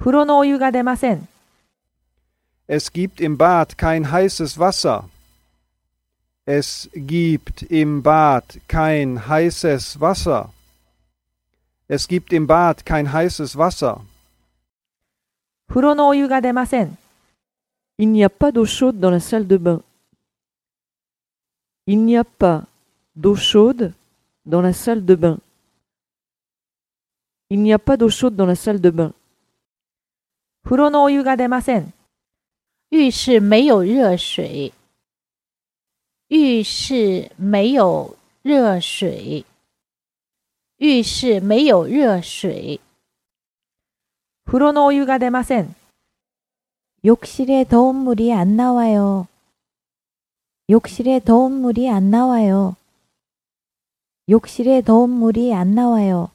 風呂のお湯が出ません。 Es gibt im Bad kein heißes Wasser. Es gibt im Bad kein heißes Wasser. Es gibt im Bad kein heißes Wasser. 風呂のお湯が出ません。 Il n'y a pas d'eau chaude dans la salle de bain. Il n'y a pas d'eau chaude dans la salle de bain. Il n'y a pas d'eau chaude dans la salle de bain. 風呂のお湯が出ません。浴室没有热水。浴室没有热水。浴室没有热水。風呂のお湯が出ません。 욕실에 더운 물이 안 나와요. 욕실에 더운 물이 안 나와요. 욕실에 더운 물이 안 나와요.